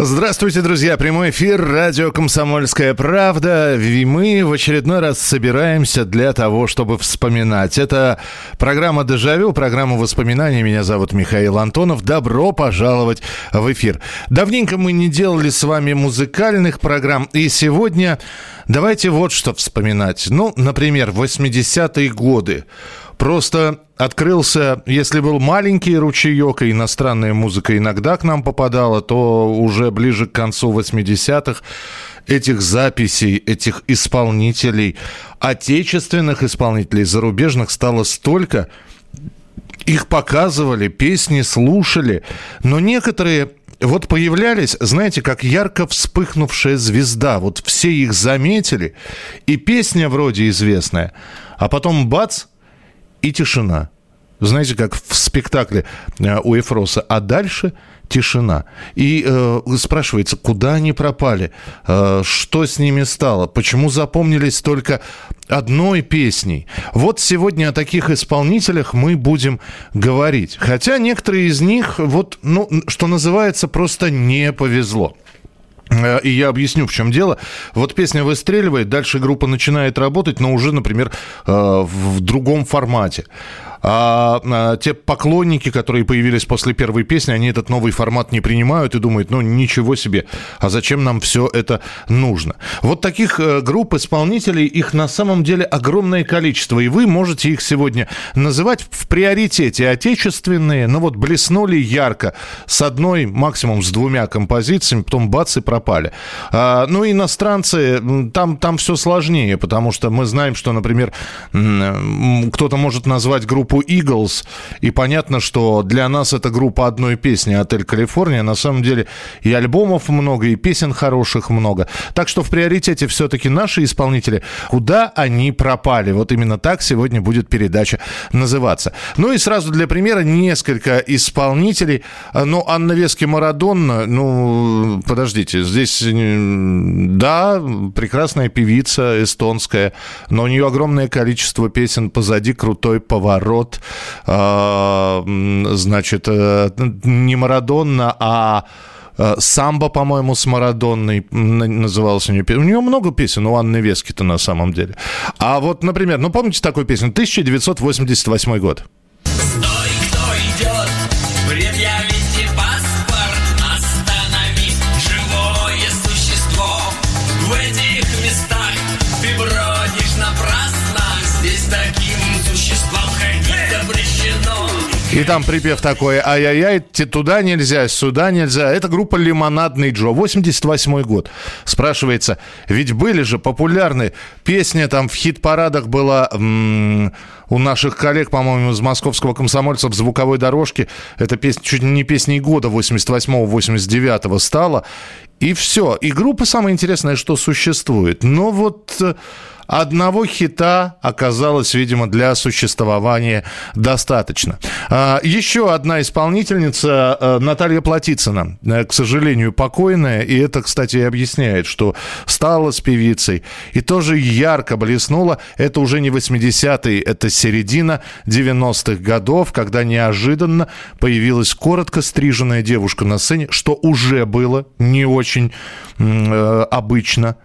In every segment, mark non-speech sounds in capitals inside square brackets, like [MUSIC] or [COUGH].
Здравствуйте, друзья. Прямой эфир радио «Комсомольская правда». И мы в очередной раз собираемся для того, чтобы вспоминать. Это программа «Дежавю», программа воспоминаний. Меня зовут Михаил Антонов. Добро пожаловать в эфир. Давненько мы не делали с вами музыкальных программ. И сегодня давайте вот что вспоминать. Ну, например, 80-е годы. Просто открылся, если был маленький ручеек, и иностранная музыка иногда к нам попадала, то уже ближе к концу 80-х этих записей, этих исполнителей, отечественных исполнителей, зарубежных стало столько, их показывали, песни слушали, но некоторые вот появлялись, знаете, как ярко вспыхнувшая звезда. Вот все их заметили, и песня вроде известная, а потом бац – и тишина. Знаете, как в спектакле э, у Эфроса. А дальше тишина. И э, спрашивается, куда они пропали, э, что с ними стало, почему запомнились только одной песней. Вот сегодня о таких исполнителях мы будем говорить. Хотя некоторые из них, вот, ну, что называется, просто не повезло. Э, И я объясню, в чем дело. Вот песня выстреливает, дальше группа начинает работать, но уже, например, э, в другом формате. А, а те поклонники, которые появились после первой песни, они этот новый формат не принимают и думают, ну ничего себе, а зачем нам все это нужно? Вот таких э, групп исполнителей, их на самом деле огромное количество, и вы можете их сегодня называть в приоритете отечественные, но вот блеснули ярко с одной, максимум с двумя композициями, потом бац и пропали. А, ну, иностранцы, там, там все сложнее, потому что мы знаем, что, например, кто-то может назвать группу группу Eagles, и понятно, что для нас это группа одной песни «Отель Калифорния». На самом деле и альбомов много, и песен хороших много. Так что в приоритете все-таки наши исполнители. Куда они пропали? Вот именно так сегодня будет передача называться. Ну и сразу для примера несколько исполнителей. Ну, Анна Вески Марадонна, ну, подождите, здесь, да, прекрасная певица эстонская, но у нее огромное количество песен позади, крутой поворот, вот, значит, э, не Марадонна, а э, Самбо, по-моему, с Марадонной называлась у нее. У нее много песен, у Анны Вески-то на самом деле. А вот, например, ну помните такую песню? 1988 год. И там припев такой, ай-яй-яй, туда нельзя, сюда нельзя. Это группа «Лимонадный Джо», 88 год. Спрашивается, ведь были же популярны песни, там в хит-парадах была м- у наших коллег, по-моему, из московского комсомольца в звуковой дорожке. Эта песня чуть не песней года 88-89 стала. И все. И группа, самое интересное, что существует. Но вот э, одного хита оказалось, видимо, для существования достаточно. А, Еще одна исполнительница, э, Наталья Платицына, э, к сожалению, покойная. И это, кстати, объясняет, что стала с певицей. И тоже ярко блеснула. Это уже не 80-е, это середина 90-х годов, когда неожиданно появилась коротко стриженная девушка на сцене, что уже было не очень э, обычно.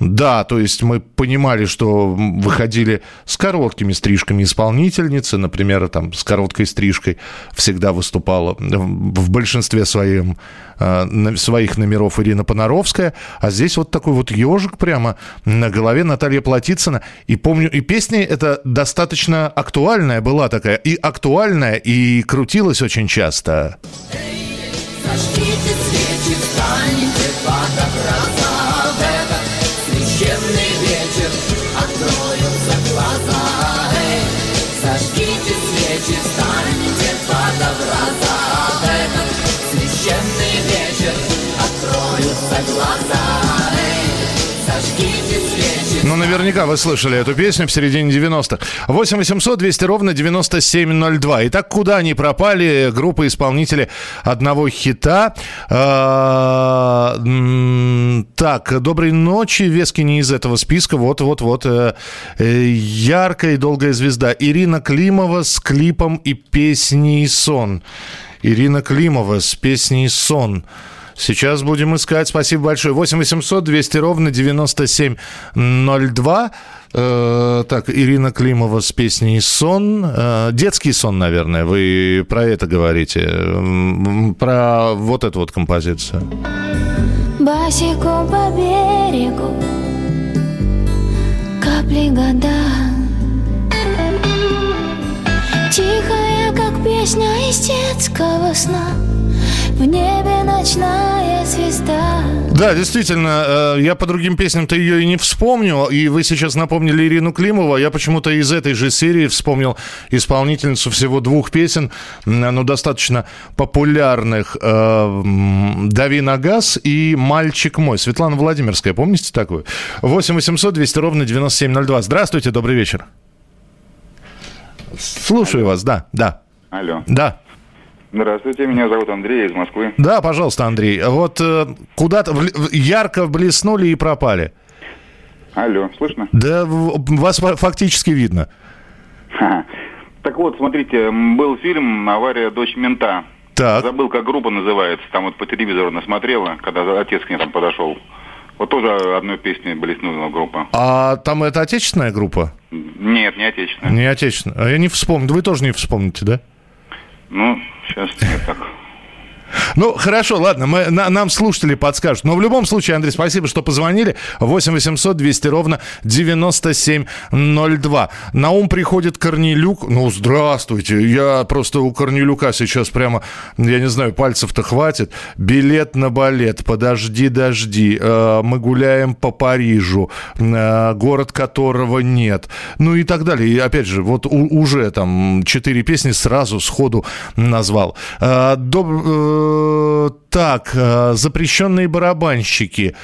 Да, то есть мы понимали, что выходили с короткими стрижками исполнительницы, например, там с короткой стрижкой всегда выступала в большинстве своем, э, своих номеров Ирина Понаровская, а здесь вот такой вот ежик прямо на голове Наталья Платицына. И помню, и песня эта достаточно актуальная была такая, и актуальная, и крутилась очень часто. Зажгите свечи, встаньте под образа В этот священный вечер откроются глаза Эй, Зажгите свечи, Ну, наверняка вы слышали эту песню в середине 90-х. 8 800 200 ровно 9702. Итак, куда они пропали? Группа исполнителей одного хита. А, Так, доброй ночи. Вески не из этого списка. Вот-вот-вот. э, э, Яркая и долгая звезда. Ирина Климова с клипом и песней «Сон». Ирина Климова с песней «Сон». Сейчас будем искать. Спасибо большое. 8 800 200 ровно 9702. Э, так, Ирина Климова с песней «Сон». Э, детский сон, наверное. Вы про это говорите. Про вот эту вот композицию. Босиком по берегу Капли года Тихая, как песня из детского сна В небе ночная звезда Да, действительно, э, я по другим песням-то ее и не вспомню. И вы сейчас напомнили Ирину Климову. а Я почему-то из этой же серии вспомнил исполнительницу всего двух песен, м, ну, достаточно популярных. э, «Дави на газ» и «Мальчик мой». Светлана Владимирская, помните такую? 8 800 200 ровно 9702. Здравствуйте, добрый вечер. Слушаю вас, да, да, Алло. да. Здравствуйте, меня зовут Андрей из Москвы. Да, пожалуйста, Андрей. Вот э, куда-то ярко блеснули и пропали. Алло, слышно? Да, вас фа- фактически видно. Ха. Так вот, смотрите, был фильм «Авария. Дочь мента». Так. Забыл, как группа называется. Там вот по телевизору насмотрела, когда отец к ней там подошел. Вот тоже одной песней блеснула группа. А там это отечественная группа? Нет, не отечественная. Не отечественная. А я не вспомню. Вы тоже не вспомните, да? Ну, сейчас нет так. Ну, хорошо, ладно, мы, на- нам слушатели подскажут. Но в любом случае, Андрей, спасибо, что позвонили. 8 800 200 ровно 9702. На ум приходит Корнелюк. Ну, здравствуйте. Я просто у Корнелюка сейчас прямо, я не знаю, пальцев-то хватит. Билет на балет. Подожди, дожди. Э, мы гуляем по Парижу. Э, город которого нет. Ну и так далее. И опять же, вот уже там четыре песни сразу сходу назвал. Э, доб- так, э, запрещенные барабанщики.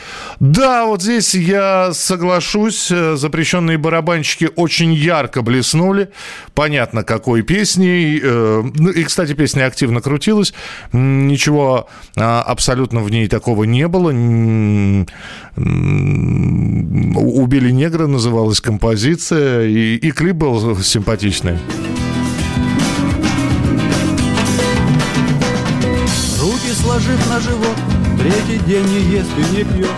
Да, вот здесь я соглашусь. э, Запрещенные барабанщики очень ярко блеснули. Понятно, какой песней. Э, ну и, кстати, песня активно крутилась. Ничего а, абсолютно в ней такого не было. Убили негра называлась композиция. И, и клип был симпатичный. Руки сложив на живот, третий день не ест и не пьет.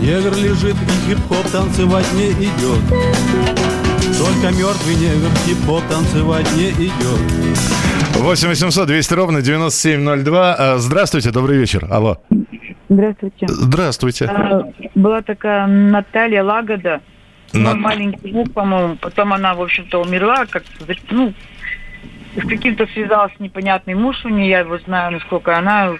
Негр лежит и хип-хоп танцевать не идет. Только мертвый негр хип-хоп танцевать не идет. 8 800 200 ровно 9702. А, Здравствуйте, добрый вечер. Алло. Здравствуйте. Здравствуйте. А, Была такая Наталья Лагода, На- маленький Бог, по-моему. Потом она, в общем-то, умерла, как ну, с каким-то связался непонятный муж у нее, я его знаю, насколько она,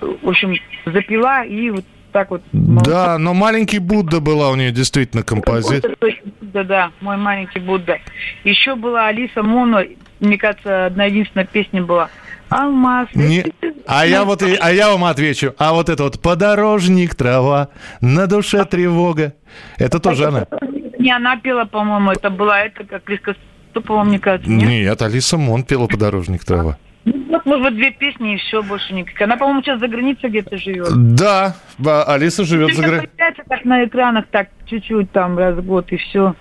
в общем, запила и вот так вот. Да, но маленький Будда была у нее действительно композиция. Будда, да, мой маленький Будда. Еще была Алиса Моно, мне кажется, одна единственная песня была. Алмаз. Не- А я вот и- а я вам отвечу. А вот это вот подорожник, трава, на душе тревога. Это тоже она. Не она пела, по-моему, это была это как Лиска Ступова, мне кажется, нет? Нет, Алиса Мон пела подорожник, трава. Ну, Вот, может быть, две песни и все, больше никак. Она, по-моему, сейчас за границей где-то живет. Да, Алиса живет за границей. Так на экранах, так чуть-чуть там раз в год и все.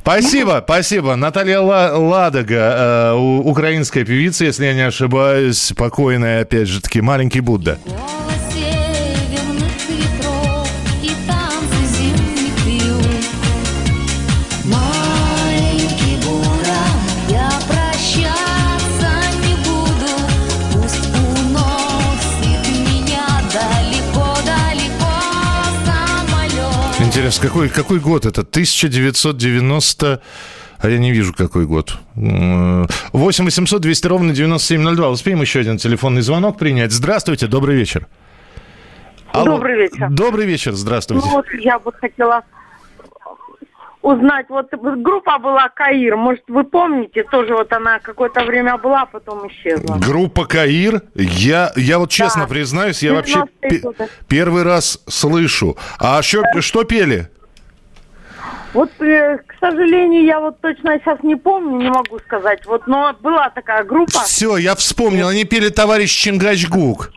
Спасибо, спасибо. Наталья Ла- Ладога, э, украинская певица, если я не ошибаюсь, покойная, опять же таки, маленький Будда. Голос Интересно, какой, какой год это? 1990... А я не вижу, какой год. М, 8 800 200 ровно 9702. Успеем еще один телефонный звонок принять. Здравствуйте, добрый вечер. Добрый вечер. Добрый вечер, здравствуйте. Ну вот я бы хотела узнать, вот группа была Каир, может вы помните, тоже вот она какое-то время была, потом исчезла. Группа Каир. Я, я вот честно Да. признаюсь, я вообще 90-е пе- годы. первый раз слышу. А что, что пели? Вот, э, к сожалению, я вот точно сейчас не помню, не могу сказать. Вот, но была такая группа. Все, я вспомнил, они пели товарищ Чингачгук.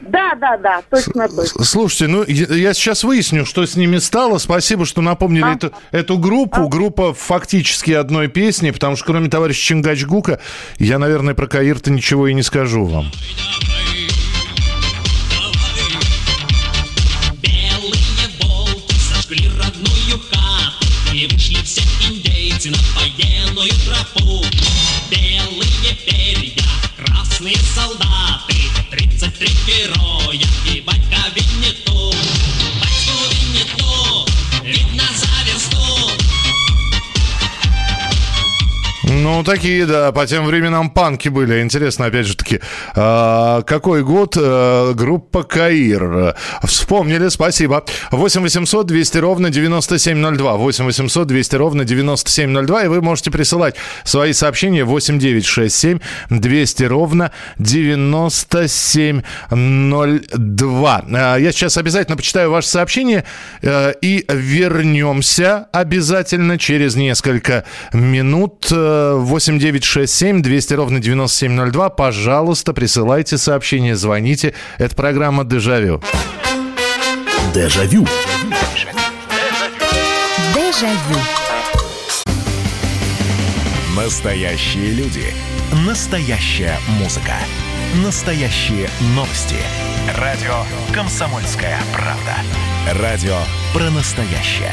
Да, да, да, точно, точно. Слушайте, ну я сейчас выясню, что с ними стало. Спасибо, что напомнили А? эту, эту группу. Группа фактически одной песни, потому что кроме товарища Чингачгука, я, наверное, про Каир-то ничего и не скажу вам. Ну, такие, да, по тем временам панки были. Интересно, опять же таки, а, какой год а, группа Каир? Вспомнили, спасибо. 8 800 200 ровно 9702. 8 800 200 ровно 9702. И вы можете присылать свои сообщения 8 9 6 7 200 ровно 9702. А, Я сейчас обязательно почитаю ваше сообщение э, и вернемся обязательно через несколько минут. Э, 8 9 6 7 200 ровно 9702. Пожалуйста, присылайте сообщения, звоните. Это программа «Дежавю». Дежавю. Дежавю. Настоящие люди. Настоящая музыка. Настоящие новости. Радио «Комсомольская правда». Радио про настоящее.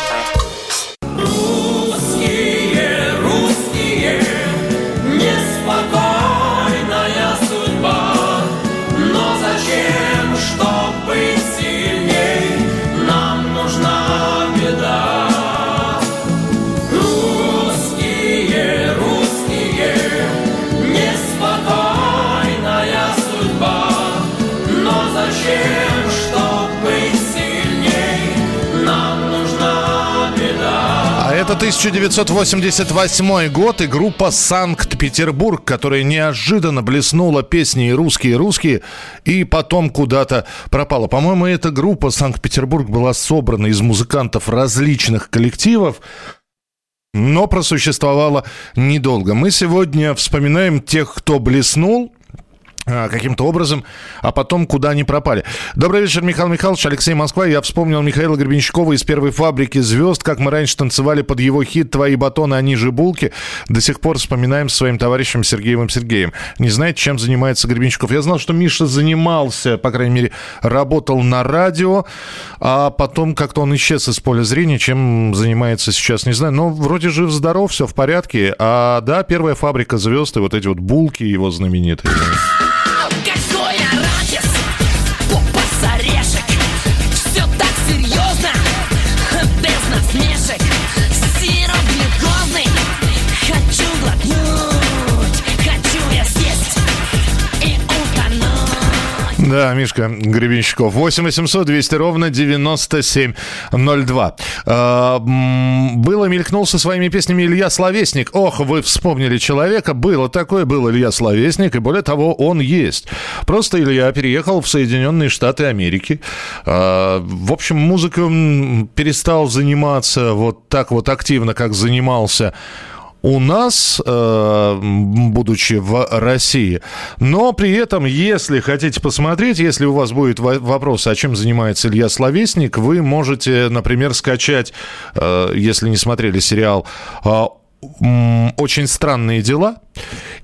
1988 год и группа «Санкт-Петербург», которая неожиданно блеснула песней «Русские-русские» и потом куда-то пропала. По-моему, эта группа «Санкт-Петербург» была собрана из музыкантов различных коллективов, но просуществовала недолго. Мы сегодня вспоминаем тех, кто блеснул, каким-то образом, а потом куда они пропали. Добрый вечер, Михаил Михайлович, Алексей Москва. Я вспомнил Михаила Гребенщикова из первой фабрики звезд, как мы раньше танцевали под его хит «Твои батоны, они же булки». До сих пор вспоминаем со своим товарищем Сергеевым Сергеем. Не знаете, чем занимается Гребенщиков? Я знал, что Миша занимался, по крайней мере, работал на радио, а потом как-то он исчез из поля зрения. Чем занимается сейчас, не знаю. Но вроде жив-здоров, все в порядке. А да, первая фабрика звезд и вот эти вот булки его знаменитые. Какой Да, Мишка Гребенщиков. 8 800 200 ровно 9702. А, м, Было мелькнул со своими песнями Илья Словесник. Ох, вы вспомнили человека. Было такое, был Илья Словесник, и более того, он есть. Просто Илья переехал в Соединенные Штаты Америки. А, В общем, музыкой он перестал заниматься вот так вот активно, как занимался у нас, э, будучи в России. Но при этом, если хотите посмотреть, если у вас будет во- вопрос, а чем занимается Илья Словесник, вы можете, например, скачать, э, если не смотрели сериал, э, «Очень странные дела».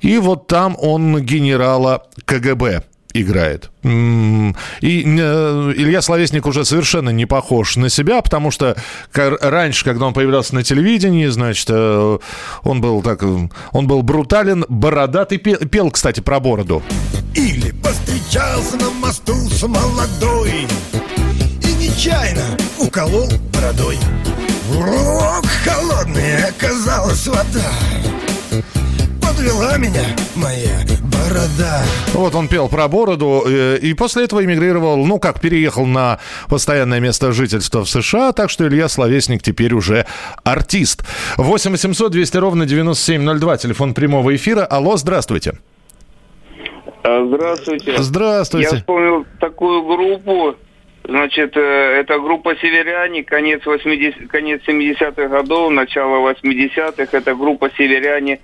И вот там он генерала КГБ играет. И э, Илья Словесник уже совершенно не похож на себя, потому что раньше, когда он появлялся на телевидении, значит, э, он был так, он был брутален, бородатый, пел, кстати, про бороду. Или повстречался на мосту с молодой И нечаянно уколол бородой Ох, холодная оказалась вода Подвела меня моя борода. Вот он пел про бороду, э, и после этого эмигрировал, ну как, переехал на постоянное место жительства в США, так что Илья Словесник теперь уже артист. 8 800 200 ровно 9702, телефон прямого эфира. Алло, здравствуйте. А, Здравствуйте. Здравствуйте. Я вспомнил такую группу. Значит, э, это группа «Северяне», конец, 80, конец 70-х годов, начало 80-х. Это группа «Северяне».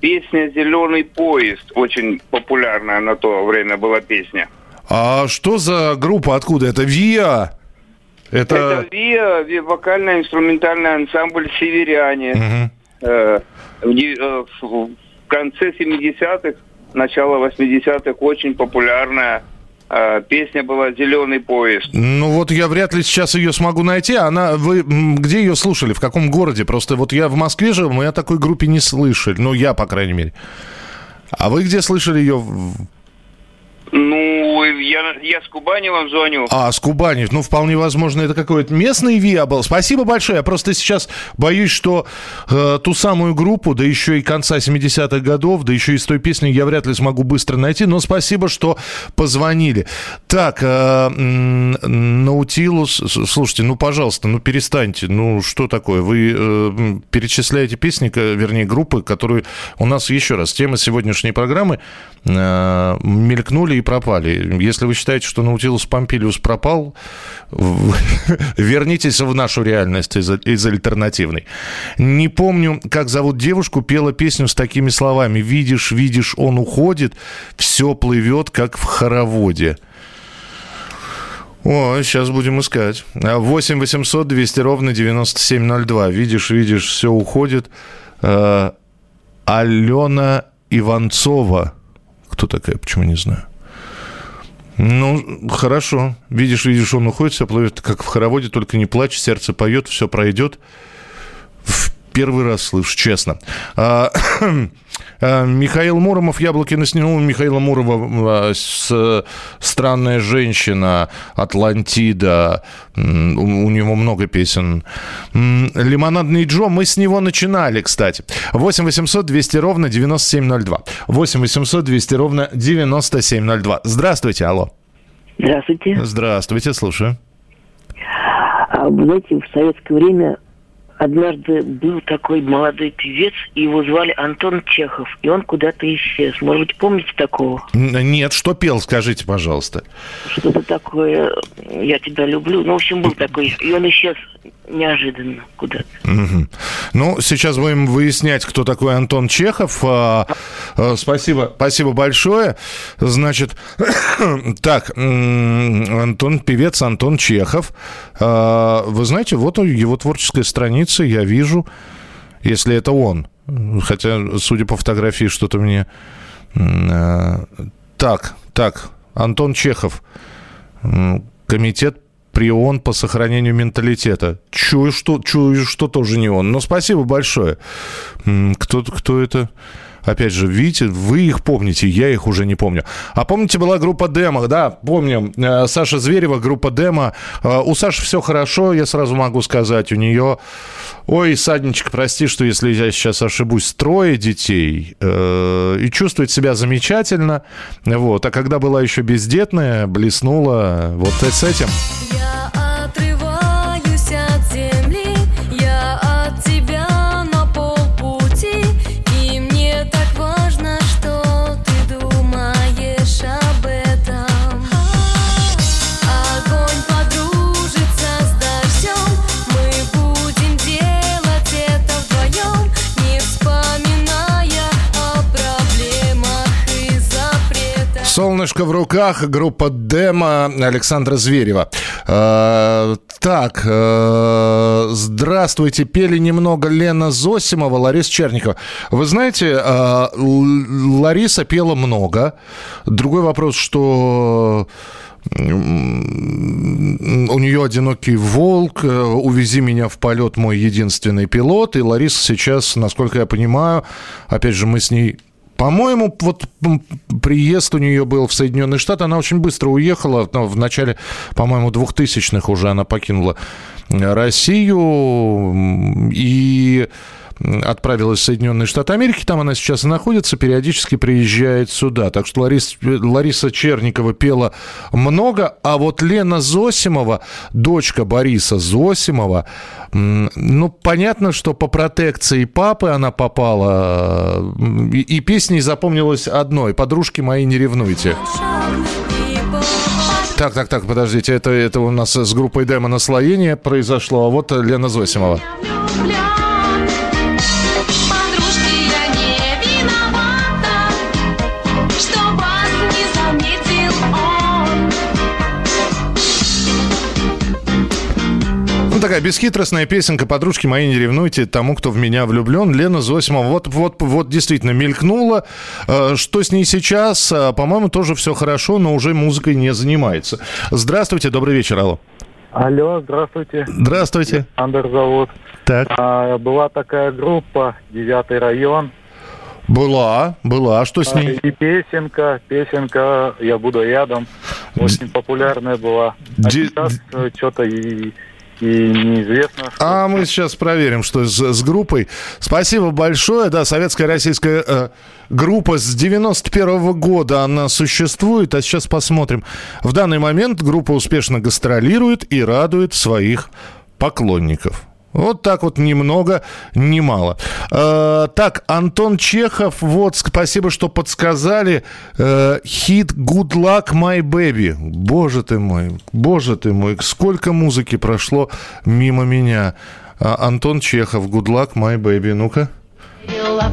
Песня «Зеленый поезд». Очень популярная на то время была песня. А что за группа, откуда? Это ВИА? Это... Это ВИА, ви- вокально-инструментальный ансамбль «Северяне». В, де- э, в- в конце 70-х, начало 80-х очень популярная песня была «Зеленый поезд». Ну вот я вряд ли сейчас ее смогу найти. Она, вы где ее слушали? В каком городе? Просто вот я в Москве жил, мы о такой группе не слышали. Ну, я, по крайней мере. А вы где слышали ее? Ну, я, я с Кубани вам звоню. А, с Кубани. Ну, вполне возможно, это какой-то местный ВИА был. Спасибо большое. Я просто сейчас боюсь, что э, ту самую группу, да еще и конца 70-х годов, да еще и с той песней я вряд ли смогу быстро найти. Но спасибо, что позвонили. Так, э, Наутилус. Слушайте, ну, пожалуйста, ну, перестаньте. Ну, что такое? Вы э, перечисляете песни, вернее, группы, которые у нас, еще раз, тема сегодняшней программы э, мелькнули и пропали. Если вы считаете, что Наутилус Помпилиус пропал, [LAUGHS] вернитесь в нашу реальность из, из альтернативной. Не помню, как зовут девушку, пела песню с такими словами. «Видишь, видишь, он уходит, все плывет, как в хороводе». О, сейчас будем искать. А, 8 800 200 ровно 9702. Видишь, видишь, все уходит. Э, Алена Иванцова. Кто такая, почему не знаю. Ну, хорошо. Видишь, видишь, он уходит, все плывет, как в хороводе, только не плачь, сердце поет, все пройдет. Первый раз слышу, честно. А, [COUGHS] а, Михаил Муромов, «Яблоки на снегу». Михаила Муромова а, с, «Странная женщина», «Атлантида». У, него много песен. «Лимонадный Джо». Мы с него начинали, кстати. 8 800 200 ровно 9702. 8 800 200 ровно 9702. Здравствуйте, алло. Здравствуйте. Здравствуйте, слушаю. Вы знаете, в советское время однажды был такой молодой певец, и его звали Антон Чехов, и он куда-то исчез. Может быть, помните такого? Нет, что пел, скажите, пожалуйста. Что-то такое «Я тебя люблю». Ну, в общем, был такой, и он исчез неожиданно куда-то. Мгм. Ну, сейчас будем выяснять, кто такой Антон Чехов. А, а, Спасибо, спасибо большое. Значит, [COUGHS] так, Антон, певец Антон Чехов. А, Вы знаете, вот его творческая страница, я вижу, если это он. Хотя, судя по фотографии, что-то мне... а, Так, так, Антон Чехов. Комитет при ООН по сохранению менталитета. Чую, что, чую, что тоже не он. Но спасибо большое. Кто, кто это? Опять же, видите, вы их помните, я их уже не помню. А помните, была группа Демо, да, помню. Э, Саша Зверева, группа Демо. Э, У Саши все хорошо, я сразу могу сказать. У нее... Ой, Садничек, прости, что если я сейчас ошибусь, трое детей. э, И чувствует себя замечательно. Вот. А когда была еще бездетная, блеснула вот с этим. Солнышко в руках, группа Демо Александра Зверева. Э, так, э, здравствуйте, пели немного Лена Зосимова, Лариса Черникова. Вы знаете, э, Лариса пела много. Другой вопрос, что у нее одинокий волк, э, увези меня в полет, мой единственный пилот. И Лариса сейчас, насколько я понимаю, опять же, мы с ней по-моему, вот приезд у нее был в Соединенные Штаты, она очень быстро уехала, но в начале, по-моему, 2000-х уже она покинула э, Россию, и отправилась в Соединенные Штаты Америки, там она сейчас и находится, периодически приезжает сюда. Так что Ларис- Лариса Черникова пела много, а вот Лена Зосимова, дочка Бориса Зосимова, ну, понятно, что по протекции папы она попала, м, и, и песней запомнилась одной «Подружки мои, не ревнуйте». Так, так, так, подождите, это, это у нас с группой Демо наслоение произошло, а вот Лена Зосимова. Подружки, такая бесхитростная песенка «Подружки мои, не ревнуйте тому, кто в меня влюблен». Лена Зосимова вот, вот, вот действительно мелькнула. Э, Что с ней сейчас? Э, По-моему, тоже все хорошо, но уже музыкой не занимается. Здравствуйте, добрый вечер, алло. Алло, здравствуйте. Здравствуйте. Александр зовут. Так. А, была такая группа «Девятый район». Была, была. А что с ней? И песенка, песенка «Я буду рядом». Очень популярная была. А Ди- сейчас что-то и, и неизвестно. А мы сейчас проверим, что с, с группой. Спасибо большое. Да, советская российская э, группа с 91 года она существует. А сейчас посмотрим. В данный момент группа успешно гастролирует и радует своих поклонников. Вот так вот немного, немало. Э, так, Антон Чехов, вот, спасибо, что подсказали. Э, хит «Good Luck, My Baby». Боже ты мой, боже ты мой, сколько музыки прошло мимо меня. А, Антон Чехов, «Good Luck, My Baby». Ну-ка.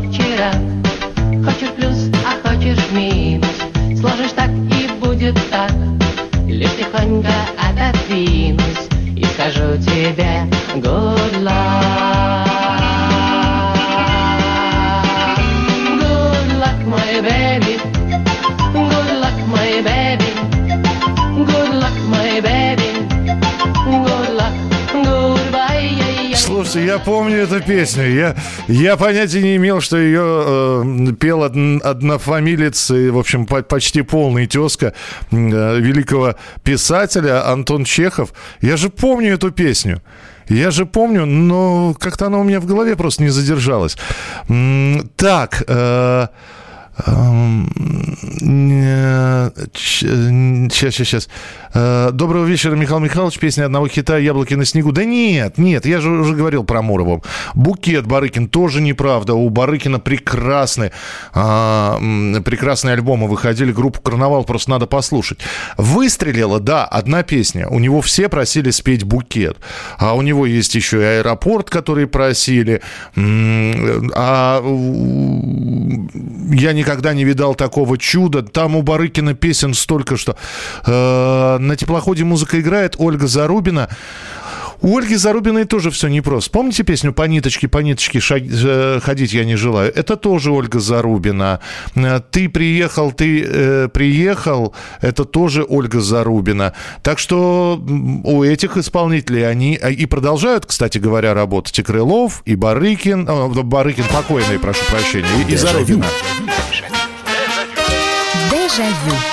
Вчера Хочешь плюс, а хочешь минус Сложишь так и будет так Лишь тихонько отодвинусь И скажу тебе good luck Слушайте, я помню эту песню. Я, я понятия не имел, что ее э, пел одн- однофамилец и, в общем, по- почти полный тезка э, великого писателя Антон Чехов. Я же помню эту песню. Я же помню, но как-то она у меня в голове просто не задержалась. Так, э, Сейчас, сейчас, сейчас. Доброго вечера, Михаил Михайлович. Песня одного хита «Яблоки на снегу». Да нет, нет, я же уже говорил про Мурову. «Букет» Барыкин тоже неправда. У Барыкина прекрасные, а, прекрасные альбомы выходили. Группу «Карнавал» просто надо послушать. Выстрелила, да, одна песня. У него все просили спеть «Букет». А у него есть еще и «Аэропорт», который просили. А я никогда не видал такого чуда. Там у Барыкина песен столько, что э, на теплоходе музыка играет. Ольга Зарубина. У Ольги Зарубиной тоже все непросто. Помните песню «По ниточке, по ниточке шаг- э, ходить я не желаю»? Это тоже Ольга Зарубина. Э, «Ты приехал, ты э, приехал» — это тоже Ольга Зарубина. Так что у этих исполнителей они а, и продолжают, кстати говоря, работать. И Крылов, и Барыкин, э, Барыкин покойный, прошу прощения, и, и Дежавю. Зарубина. Дежавю.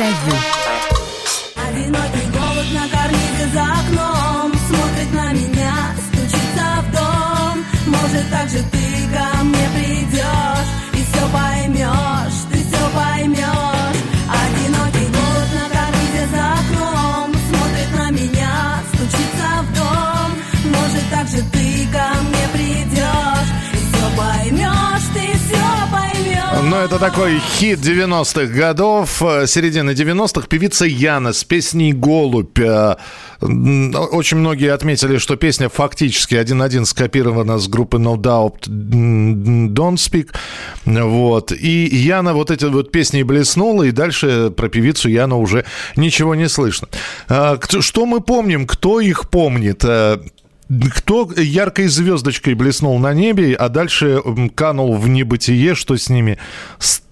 Одинокий голубь на карнизе за окном. Смотрит на меня, стучится в дом. Может, так же ты ко мне придешь И все поймешь, ты все поймешь Одинокий голубь на карнизе за окном. Смотрит на меня, стучится в дом. Может, так же ты ко мне поймешь Ну, это такой хит 90-х годов, э, середины 90-х. Певица Яна с песней «Голубь». Э, Очень многие отметили, что песня фактически один-один скопирована с группы No Doubt Don't Speak. Вот. И Яна вот эти вот песни блеснула, и дальше про певицу Яну уже ничего не слышно. Э, Что мы помним? Кто их помнит? Кто яркой звездочкой блеснул на небе, а дальше канул в небытие, что с ними? С- м,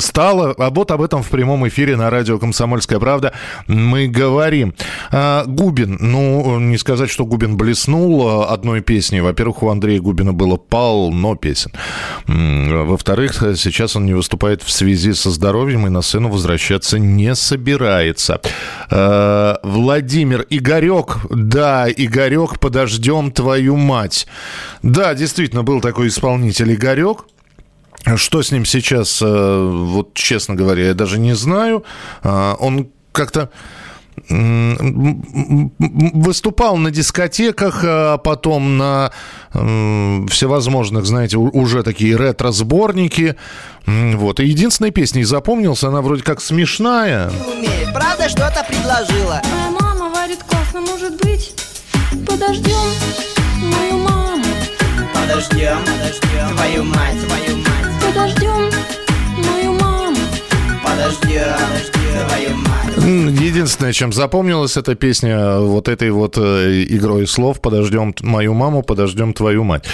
стало. А вот об этом в прямом эфире на радио «Комсомольская правда» мы говорим. А, Губин, ну, не сказать, что Губин блеснул одной песней. Во-первых, у Андрея Губина было полно песен. Во-вторых, сейчас он не выступает в связи со здоровьем и на сцену возвращаться не собирается. А, Владимир Игорек, да, Игорек, подождем твою мать. Да, действительно, был такой исполнитель Игорек. Что с ним сейчас, э, вот честно говоря, я даже не знаю. А, Он как-то выступал на дискотеках, а потом на всевозможных, знаете, уже такие ретро-сборники. Вот. И единственной песней запомнился, она вроде как смешная. умеет. Правда, что-то предложила. Моя мама варит классно, может быть Подождем мою маму Подождем, подождем. Твою мать, твою мать. Подождем мою маму. Подождем, Единственное, чем запомнилась эта песня, вот этой вот э, игрой слов «Подождем мою маму, подождем твою мать».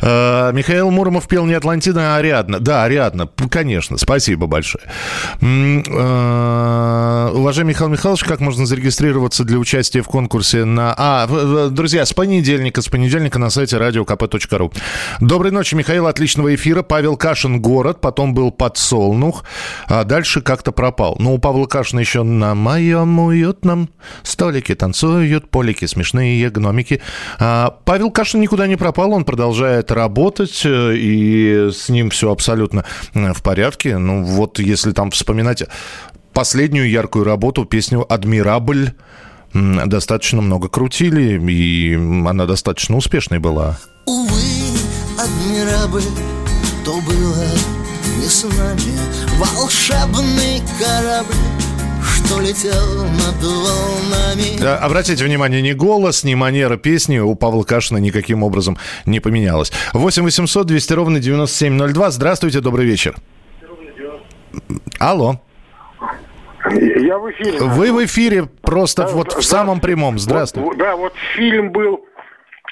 Э, Михаил Муромов пел не Атлантида, а Ариадна. Да, Ариадна, конечно, спасибо большое. Э, Уважаемый Михаил Михайлович, как можно зарегистрироваться для участия в конкурсе на... А, друзья, с понедельника, с понедельника на сайте radiokp.ru. Доброй ночи, Михаил, отличного эфира. Павел Кашин, город, потом был подсолнух, а дальше как-то пропал. Но у Павла Кашина еще на моем уютном столике танцуют полики, смешные гномики. А Павел Кашин никуда не пропал, он продолжает работать, э, и с ним все абсолютно э, в порядке. Ну вот если там вспоминать последнюю яркую работу, песню «Адмирабль», достаточно много крутили, и она достаточно успешной была. Увы, адмирабль, то было не с нами Волшебный корабль, что летел над волнами Обратите внимание, ни голос, ни манера песни у Павла Кашина никаким образом не поменялась. 8 800 200 ровно 9702. Здравствуйте, добрый вечер. Алло. Я в эфире. Вы в эфире просто вот в самом прямом. Здравствуйте. Вот, да, вот фильм был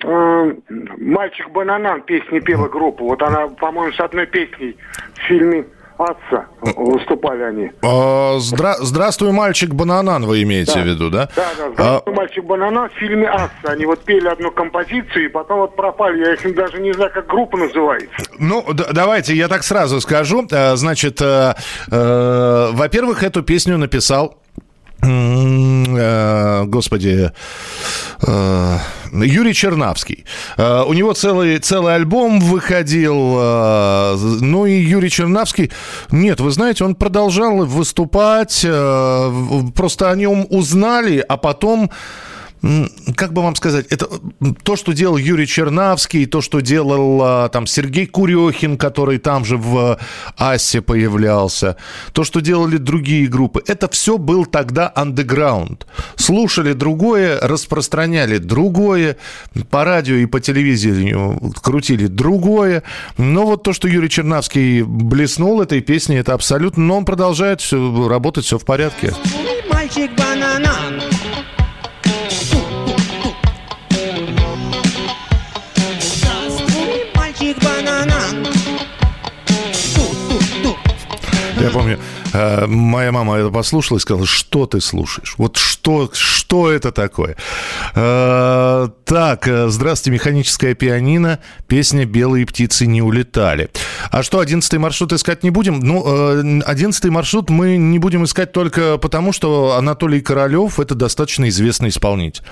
«Мальчик Бананан», песни пела группа. Вот она, по-моему, с одной песней в фильме «Отца» выступали они. А, здра- Здравствуй, мальчик Бананан, вы имеете Да. в виду, да? Да, да, А, «Здравствуй, мальчик Бананан» в фильме «Отца». Они вот пели одну композицию, и потом вот пропали. Я их даже не знаю, как группа называется. Ну, д- давайте я так сразу скажу. Э, Значит, э, э, во-первых, эту песню написал Господи, э, Юрий Чернавский. Э, У него целый, целый альбом выходил. э, Ну и Юрий Чернавский... Нет, вы знаете, он продолжал выступать. э, Просто о нем узнали, а потом... Как бы вам сказать, это то, что делал Юрий Чернавский, то, что делал а, там Сергей Курехин, который там же в Асе появлялся, то, что делали другие группы, это все был тогда андеграунд. Слушали другое, распространяли другое, по радио и по телевизору крутили другое. Но вот то, что Юрий Чернавский блеснул этой песней, это абсолютно... Но он продолжает все, работать, все в порядке. Мальчик Я помню, э, моя мама это послушала и сказала, что ты слушаешь? Вот что, что это такое? Э, Так, э, здравствуйте, механическая пианино, песня «Белые птицы не улетали». А что, одиннадцатый маршрут искать не будем? Ну, одиннадцатый маршрут мы не будем искать только потому, что Анатолий Королев – это достаточно известный исполнитель.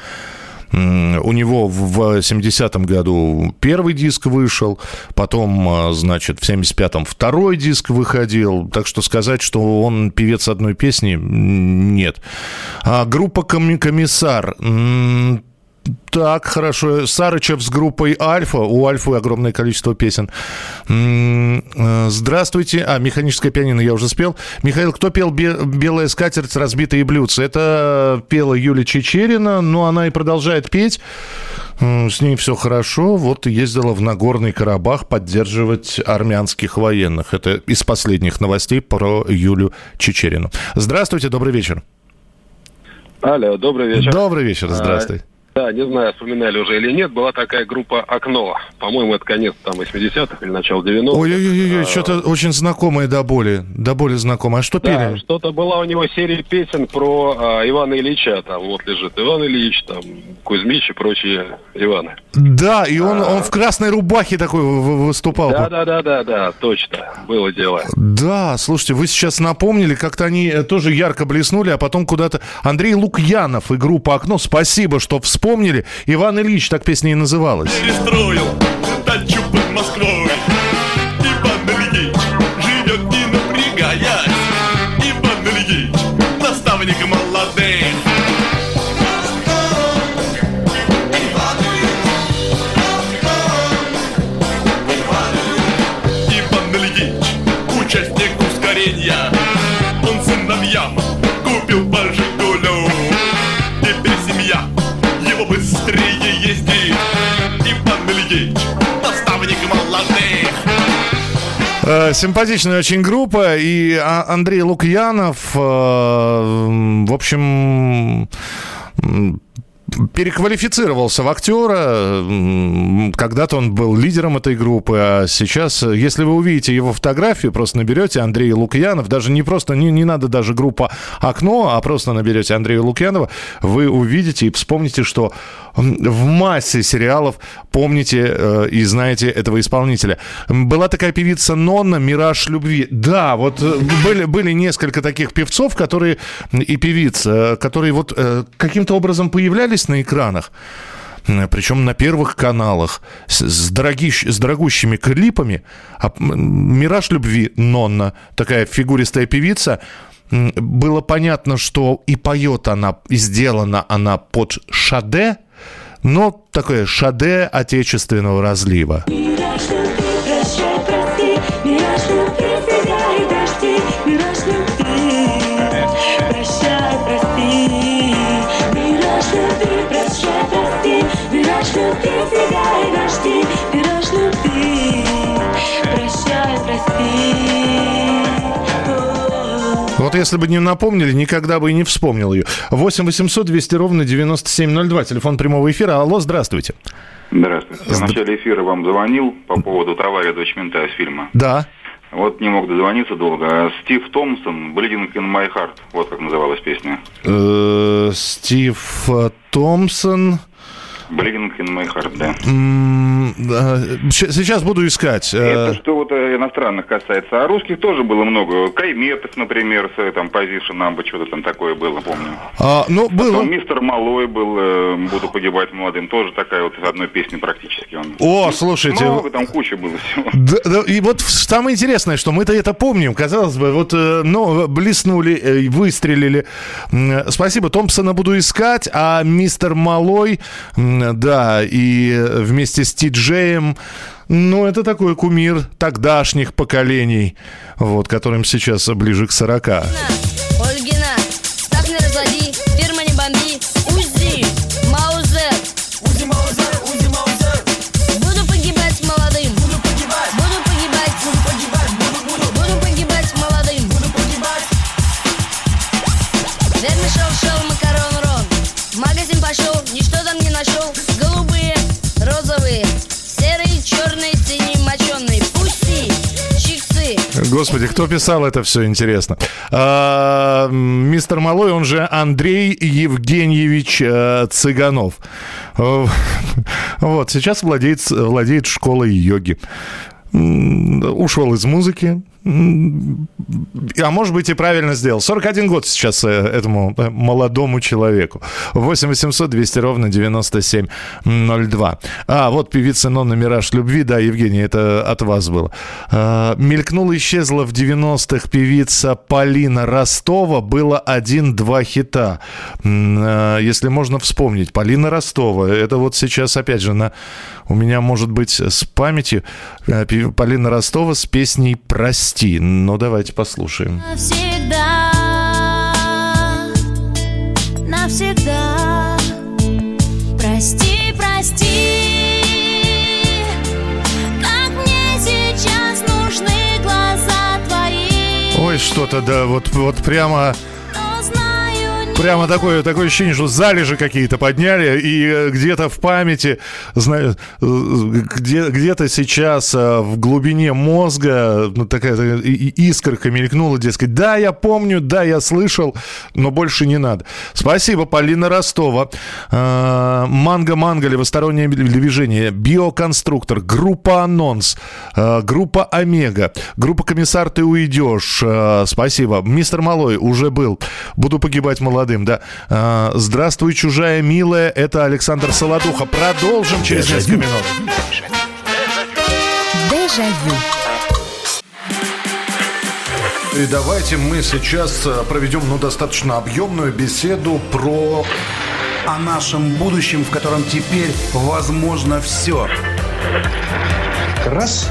У него в 70-м году первый диск вышел, потом, а, значит, в 75-м второй диск выходил. Так что сказать, что он певец одной песни, нет. А группа «Коми- «Комиссар». Так, хорошо. Сарычев с группой «Альфа». У «Альфы» огромное количество песен. Э, Здравствуйте. А, «Механическое пианино» я уже спел. Михаил, кто пел «Бе- «Белая скатерть, разбитые блюдца»? Это пела Юлия Чечерина, но она и продолжает петь. С ней все хорошо. Вот ездила в Нагорный Карабах поддерживать армянских военных. Это из последних новостей про Юлю Чечерину. Здравствуйте, добрый вечер. Алло, добрый вечер. Добрый вечер, здравствуй. А, Да, не знаю, вспоминали уже или нет, была такая группа «Окно». По-моему, это конец там 80-х или начало 90-х. Ой-ой-ой, что-то очень знакомое до боли. До боли знакомое. А что Да, пели? что-то была у него серия песен про а, Ивана Ильича. Там вот лежит Иван Ильич, там Кузьмич и прочие Иваны. Да, и он, он в красной рубахе такой выступал. Да, да, да, да, да, точно. Было дело. Да, слушайте, вы сейчас напомнили, как-то они э, тоже ярко блеснули, а потом куда-то... Андрей Лукьянов и группа «Окно», спасибо, что вспомнили. Иван Ильич, так песня и называлась. Перестроил дачу под Москвой. Иван Ильич живет не напрягаясь. Иван Ильич наставник молодых. Иван Ильич, участник ускорения Симпатичная очень группа. И А- Андрей Лукьянов, э, в общем, переквалифицировался в актера. Когда-то он был лидером этой группы, а сейчас, если вы увидите его фотографию, просто наберете Андрей Лукьянов, даже не просто, не, не надо даже группа «Окно», а просто наберете Андрея Лукьянова, вы увидите и вспомните, что в массе сериалов помните э, и знаете этого исполнителя. Была такая певица Нонна «Мираж любви». Да, вот э, были, были несколько таких певцов, которые и певиц, э, которые вот э, каким-то образом появлялись на экранах. Причем на первых каналах с, с, дорогищ- с дорогущими клипами. А, «Мираж любви» Нонна, такая фигуристая певица, было понятно, что и поет она, и сделана она под шаде, но такое шаде отечественного разлива. Вот если бы не напомнили, никогда бы и не вспомнил ее. 8 800 200 ровно 9702, телефон прямого эфира. Алло, здравствуйте. Здравствуйте. Я в начале эфира вам звонил по поводу «Товарища дочь мента» из фильма. Да. Вот не мог дозвониться долго. А Стив Томпсон, «Bleeding in my heart», вот как называлась песня. Э, Стив э, Томпсон. «Bleeding in my heart», да. Щ- Сейчас буду искать. Э, Это что вот э, иностранных касается. А русских тоже было много. Кайметов, например, с э, там Position Number, что-то там такое было, помню. а, ну, было. Потом мистер Малой был «Буду погибать молодым». Тоже такая вот из одной песни практически он. О, слушайте. Много там куча было всего. Да, да, и вот самое интересное, что мы-то это помним. Казалось бы, вот, ну, блеснули, выстрелили. Спасибо, Томпсона буду искать, а мистер Малой, м, да, и э, вместе с Ти-Джеем, ну, это такой кумир тогдашних поколений, вот, которым сейчас ближе к 40. Ольгина, так не разводи, фирма не бомби. Узи, Маузер. Узи, Маузер, Узи, Маузер. Буду погибать молодым. Буду погибать. Буду погибать. Буду погибать. Буду, буду. Буду погибать молодым. Буду погибать. Верно шел, шел нашел. Голубые, розовые, серые, черные, синие, моченые. Пусти, чиксы. Господи, кто писал это все, интересно. А, мистер Малой, он же Андрей Евгеньевич э, Цыганов. Э, [LAUGHS] Вот, сейчас владеет, владеет школой йоги. Ушел из музыки. А может быть и правильно сделал. 41 год сейчас э, этому э, молодому человеку. 8 800 200 ровно 9702. А, вот певица Нонна «Мираж любви». Да, Евгений, это от вас было. А, мелькнула, исчезла в 90-х певица Полина Ростова. Было один-два хита. А, Если можно вспомнить. Полина Ростова. Это вот сейчас, опять же, на... у меня, может быть, с памятью э, Полина Ростова с песней «Прости». Ну, давайте послушаем. Навсегда, навсегда, прости, прости, как мне сейчас нужны глаза твои, Ой, что-то, да, вот, вот прямо... Прямо такое, такое ощущение, что залежи какие-то подняли, и э, где-то в памяти, где, где-то сейчас э, в глубине мозга ну, такая искорка мелькнула, дескать, да, я помню, да, я слышал, но больше не надо. Спасибо, Полина Ростова. Э, Манго Манго, левостороннее движение, биоконструктор, группа Анонс, э, группа Омега, группа Комиссар, ты уйдешь. Э, Спасибо. Мистер Малой уже был. Буду погибать молодым, да. Э, Здравствуй, чужая милая. Это Александр Солодуха. Продолжим через Дежавю. несколько минут. Дежавю. И давайте мы сейчас э, проведем ну, достаточно объемную беседу про... О нашем будущем, в котором теперь возможно все. Раз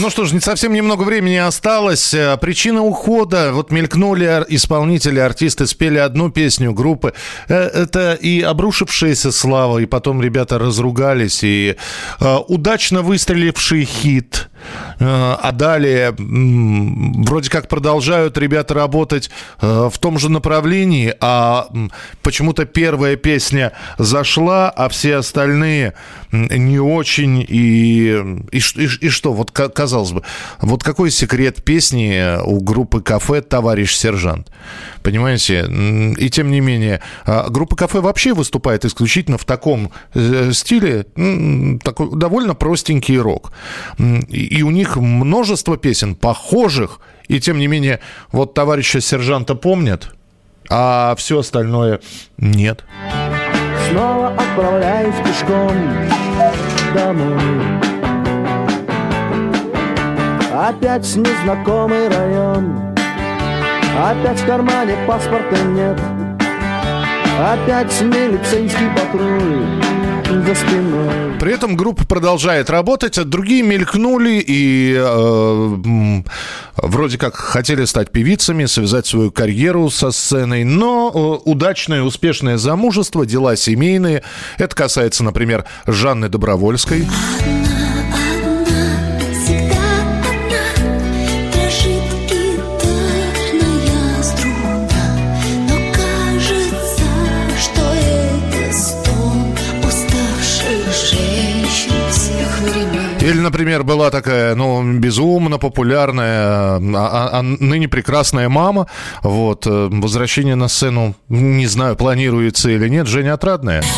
Ну что ж, не совсем немного времени осталось. Э, Причина ухода. Вот мелькнули исполнители, артисты спели одну песню группы. Э, Это и обрушившаяся слава, и потом ребята разругались, и э, удачно выстреливший хит. Э, А далее вроде как продолжают ребята работать э, в том же направлении, а почему-то первая песня зашла, а все остальные не очень. И, и, и и что, вот ка- казалось бы, вот какой секрет песни у группы «Кафе» «Товарищ сержант»? Понимаете? И тем не менее, а, группа «Кафе» вообще выступает исключительно в таком э, стиле, такой довольно простенький рок. И у них множество песен похожих, и тем не менее, вот товарища сержанта помнят, а все остальное нет. Снова отправляюсь пешком домой. Опять незнакомый район. Опять в кармане паспорта нет Опять милицейский патруль за спиной При этом группа продолжает работать, а другие мелькнули и э, вроде как хотели стать певицами, связать свою карьеру со сценой, но э, удачное, успешное замужество, дела семейные. Это касается, например, Жанны Добровольской. Дрожит Или, например, была такая, ну, безумно популярная, а, а- а ныне прекрасная мама. Вот, э, возвращение на сцену, не знаю, планируется или нет. Женя Отрадная. Дверь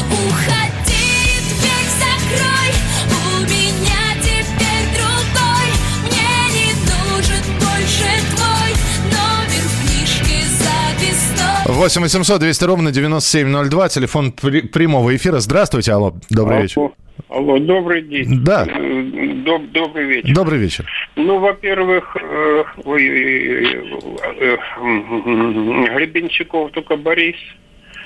закрой, у меня теперь другой. Мне не нужен больше твой номер в книжке записной. 8 800 200 ровно 9702, телефон при- прямого эфира. Здравствуйте, алло, добрый Алло. вечер. Алло, добрый день. Да. Э, доб- добрый вечер. Добрый вечер. Ну, во-первых, э, э, м, Гребенщиков только Борис.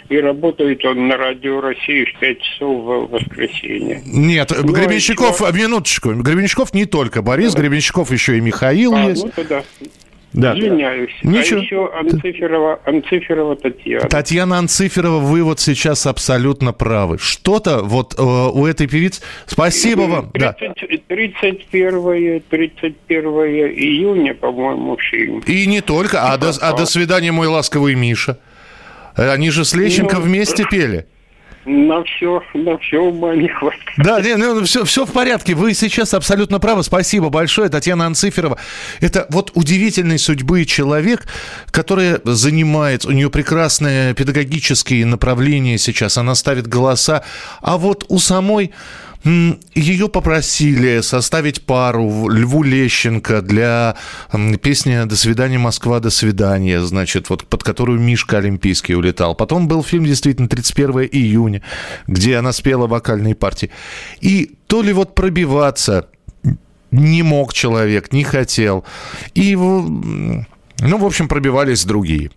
И работает он на радио России в 5 часов в воскресенье. Нет, Ну, Гребенщиков, минуточку, Гребенщиков не только Борис, Гребенщиков еще и Михаил А, есть. ну тогда Да. извиняюсь. Ничего. А еще Анциферова, Анциферова Татьяна. Татьяна Анциферова, вы вот сейчас абсолютно правы. Что-то вот э, у этой певицы... Спасибо вам. Да. 30 31, 31 июня, по-моему, фильм. И не только, а до, а до свидания, мой ласковый Миша. Они же с Лещенко Ну, вместе пели. На все, на все ума не хватает. Да, не, ну, все, все в порядке. Вы сейчас абсолютно правы. Спасибо большое, Татьяна Анциферова. Это вот удивительной судьбы человек, который занимается, у нее прекрасные педагогические направления сейчас, она ставит голоса. А вот у самой ее попросили составить пару Льву Лещенко для песни «До свидания, Москва, до свидания», значит, вот под которую Мишка Олимпийский улетал. Потом был фильм, действительно, 31 июня, где она спела вокальные партии. И то ли вот пробиваться не мог человек, не хотел. И, ну, в общем, пробивались другие.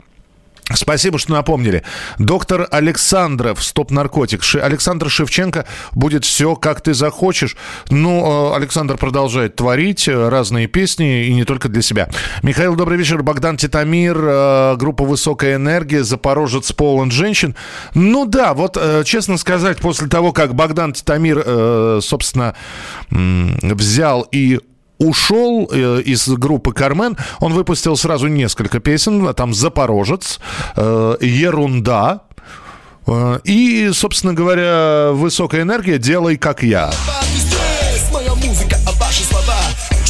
Спасибо, что напомнили. Доктор Александров, стоп-наркотик. Ши- Александр Шевченко будет все, как ты захочешь. Ну, э, Александр продолжает творить э, разные песни, и не только для себя. Михаил, добрый вечер. Богдан Титамир, э, группа «Высокая энергия», «Запорожец полон женщин». Ну да, вот, честно сказать, после того, как Богдан Титамир, собственно, взял и ушел э, из группы Кармен. Он выпустил сразу несколько песен. Там «Запорожец», э, «Ерунда», э, и, собственно говоря, «Высокая энергия. Делай как я». А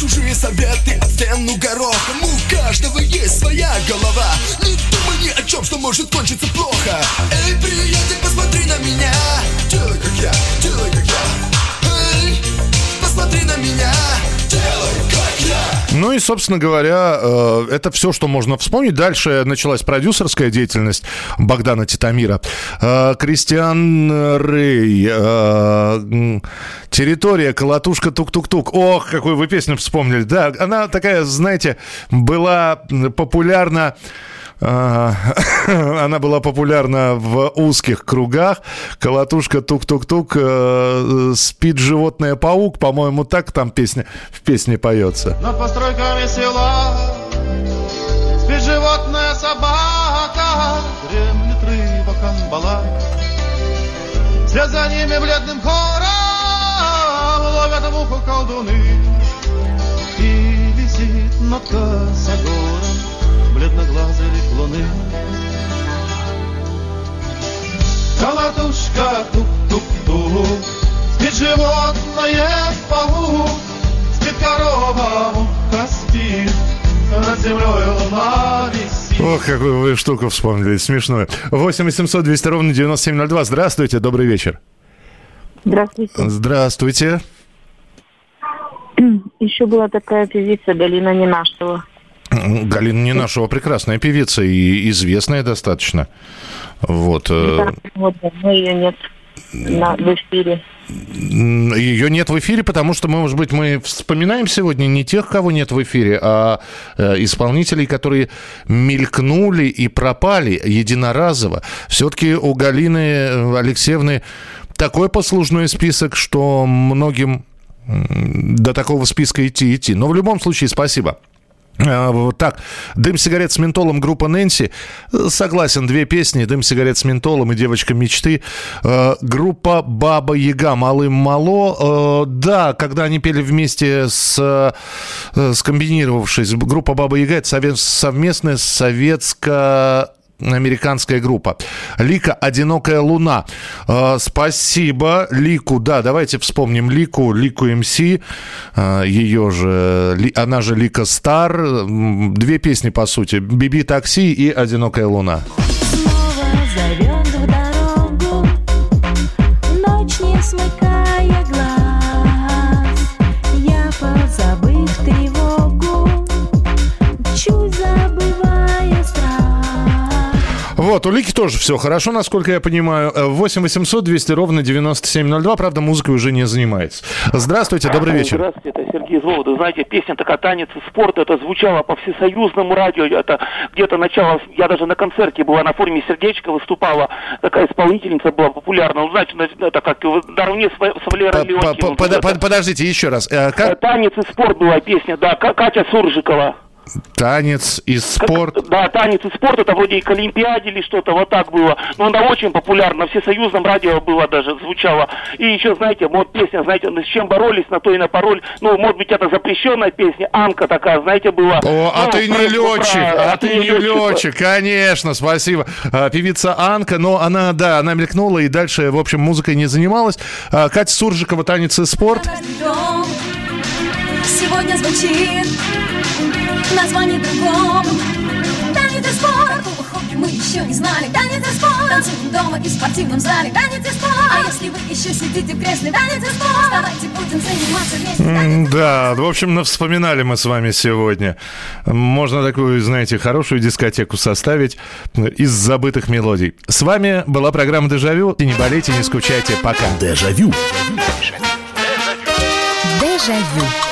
Чужие советы от стен у гороха У каждого есть своя голова Не думай ни о чем, что может кончиться плохо собственно говоря, э, это все, что можно вспомнить. Дальше началась продюсерская деятельность Богдана Титамира. Э, Кристиан Рэй, э, территория, колотушка, тук-тук-тук. Ох, какую вы песню вспомнили. Да, она такая, знаете, была популярна [LAUGHS] Она была популярна в узких кругах. Колотушка тук-тук-тук, э, спит животное паук, по-моему, так там песня в песне поется. Над постройками села Спит животная собака Дремлет рыба камбала Вслед за ними бледным хором Ловят муху колдуны И висит над косогором Бледноглазый лик луны Колотушка тук-тук-тук Спит животное паук Спит корова, муха спит Над землей луна висит Ох, какую вы штуку вспомнили, смешную. 8 800 200 ровно 9702. Здравствуйте, добрый вечер. Здравствуйте. Здравствуйте. Еще была такая певица Галина Ненашева. Галина не нашего прекрасная певица и известная достаточно. Вот. э, Вот, но ее нет на, в эфире. Ее нет в эфире, потому что, может быть, мы вспоминаем сегодня не тех, кого нет в эфире, а э, исполнителей, которые мелькнули и пропали единоразово. Все-таки у Галины э, Алексеевны такой послужной список, что многим до такого списка идти идти. Но в любом случае, спасибо. Вот так. «Дым сигарет с ментолом» группа «Нэнси». Э, Согласен, две песни «Дым сигарет с ментолом» и «Девочка мечты». Э, Группа «Баба Яга» «Малым мало». Э, Да, когда они пели вместе с... э, скомбинировавшись. Группа «Баба Яга» — это совместная советско американская группа. Лика «Одинокая луна». Э, спасибо Лику. Да, давайте вспомним Лику, Лику МС. Э, ее же, Ли- она же Лика Стар. Две песни, по сути. «Биби такси» и «Одинокая луна». зовет Вот, у Лики тоже все хорошо, насколько я понимаю. Э, 8 800 200 ровно 9702. Правда, музыкой уже не занимается. Здравствуйте, добрый вечер. Здравствуйте, это Сергей Вологды. Знаете, песня такая «Танец и спорт», это звучало по всесоюзному радио, это где-то начало, я даже на концерте была, на форуме «Сердечко» выступала, такая исполнительница была популярна, ну, знаете, на- это как наравне с, Ва- с Валерой Леонтьевым. Подождите, еще раз. Э, Как «Танец и спорт» была песня, да, Ка- Катя Суржикова. Танец и спорт? Да, танец и спорт, это вроде и к Олимпиаде или что-то, вот так было. Но она очень популярна, на всесоюзном радио было даже, звучала. И еще, знаете, вот песня, знаете, с чем боролись, на то и на пароль. Ну, может быть, это запрещенная песня, Анка такая, знаете, была. О, а Ну, ты не про- летчик, про- а ты не летчик, конечно, спасибо. А, Певица Анка, но она, да, она мелькнула и дальше, в общем, музыкой не занималась. А, Катя Суржикова, танец и спорт. Дом сегодня звучит название другом. Танец и спорт, О, хобби мы еще не знали. Танец и спорт, танцуем дома и в спортивном зале. Танец и спорт, а если вы еще сидите в кресле, танец и спорт, давайте будем заниматься вместе. Да, в общем, вспоминали мы с вами сегодня. Можно такую, знаете, хорошую дискотеку составить из забытых мелодий. С вами была программа «Дежавю». И не болейте, не скучайте. Пока. Дежавю. Дежавю.